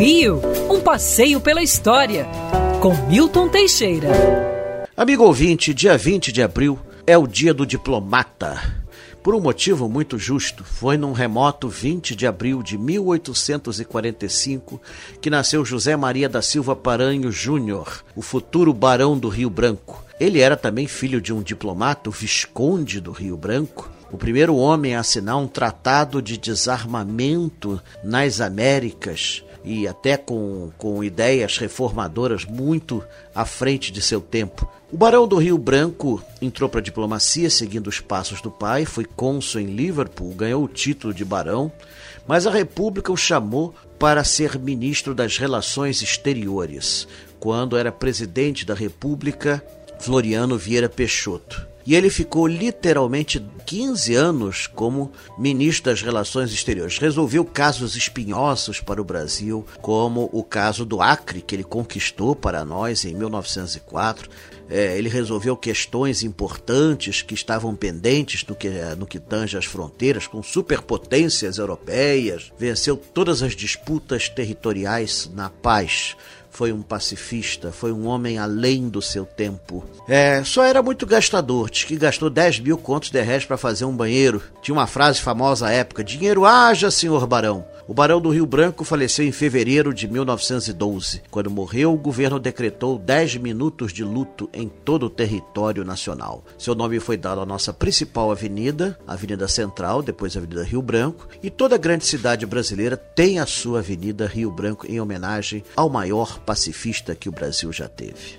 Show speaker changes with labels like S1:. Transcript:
S1: Rio, um passeio pela história, com Milton Teixeira.
S2: Amigo ouvinte, dia 20 de abril é o dia do diplomata. Por um motivo muito justo, foi num remoto 20 de abril de 1845 que nasceu José Maria da Silva Paranho Júnior, o futuro barão do Rio Branco. Ele era também filho de um diplomata, o Visconde do Rio Branco, o primeiro homem a assinar um tratado de desarmamento nas Américas e até com, com ideias reformadoras muito à frente de seu tempo. O Barão do Rio Branco entrou para a diplomacia seguindo os passos do pai, foi cônsul em Liverpool, ganhou o título de barão, mas a República o chamou para ser ministro das Relações Exteriores, quando era presidente da República Floriano Vieira Peixoto. E ele ficou literalmente 15 anos como ministro das Relações Exteriores. Resolveu casos espinhosos para o Brasil, como o caso do Acre, que ele conquistou para nós em 1904. É, ele resolveu questões importantes que estavam pendentes no que, no que tange as fronteiras com superpotências europeias, venceu todas as disputas territoriais na paz foi um pacifista, foi um homem além do seu tempo. É, só era muito gastador, diz que gastou 10 mil contos de réis para fazer um banheiro. Tinha uma frase famosa à época: dinheiro haja, senhor barão. O barão do Rio Branco faleceu em fevereiro de 1912. Quando morreu, o governo decretou 10 minutos de luto em todo o território nacional. Seu nome foi dado à nossa principal avenida, Avenida Central, depois Avenida Rio Branco, e toda grande cidade brasileira tem a sua Avenida Rio Branco em homenagem ao maior pacifista que o Brasil já teve.